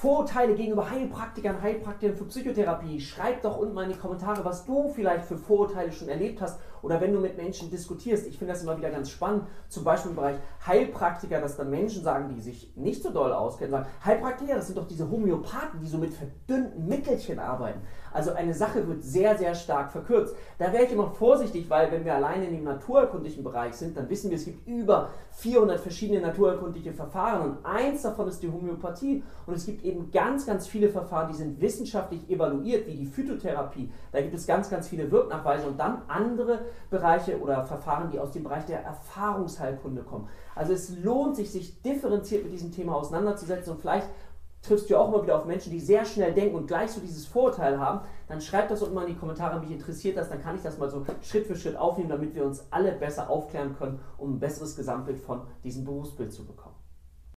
Vorurteile gegenüber Heilpraktikern, Heilpraktikern für Psychotherapie. Schreib doch unten mal in die Kommentare, was du vielleicht für Vorurteile schon erlebt hast oder wenn du mit Menschen diskutierst. Ich finde das immer wieder ganz spannend, zum Beispiel im Bereich Heilpraktiker, dass dann Menschen sagen, die sich nicht so doll auskennen, sagen, Heilpraktiker, das sind doch diese Homöopathen, die so mit verdünnten Mittelchen arbeiten. Also eine Sache wird sehr, sehr stark verkürzt. Da wäre ich immer vorsichtig, weil wenn wir alleine in dem naturerkundlichen Bereich sind, dann wissen wir, es gibt über 400 verschiedene naturerkundliche Verfahren und eins davon ist die Homöopathie und es gibt eben ganz, ganz viele Verfahren, die sind wissenschaftlich evaluiert, wie die Phytotherapie. Da gibt es ganz, ganz viele Wirknachweise und dann andere Bereiche oder Verfahren, die aus dem Bereich der Erfahrungsheilkunde kommen. Also es lohnt sich, sich differenziert mit diesem Thema auseinanderzusetzen und vielleicht triffst du auch immer wieder auf Menschen, die sehr schnell denken und gleich so dieses Vorurteil haben, dann schreib das unten mal in die Kommentare, mich interessiert das, dann kann ich das mal so Schritt für Schritt aufnehmen, damit wir uns alle besser aufklären können, um ein besseres Gesamtbild von diesem Berufsbild zu bekommen.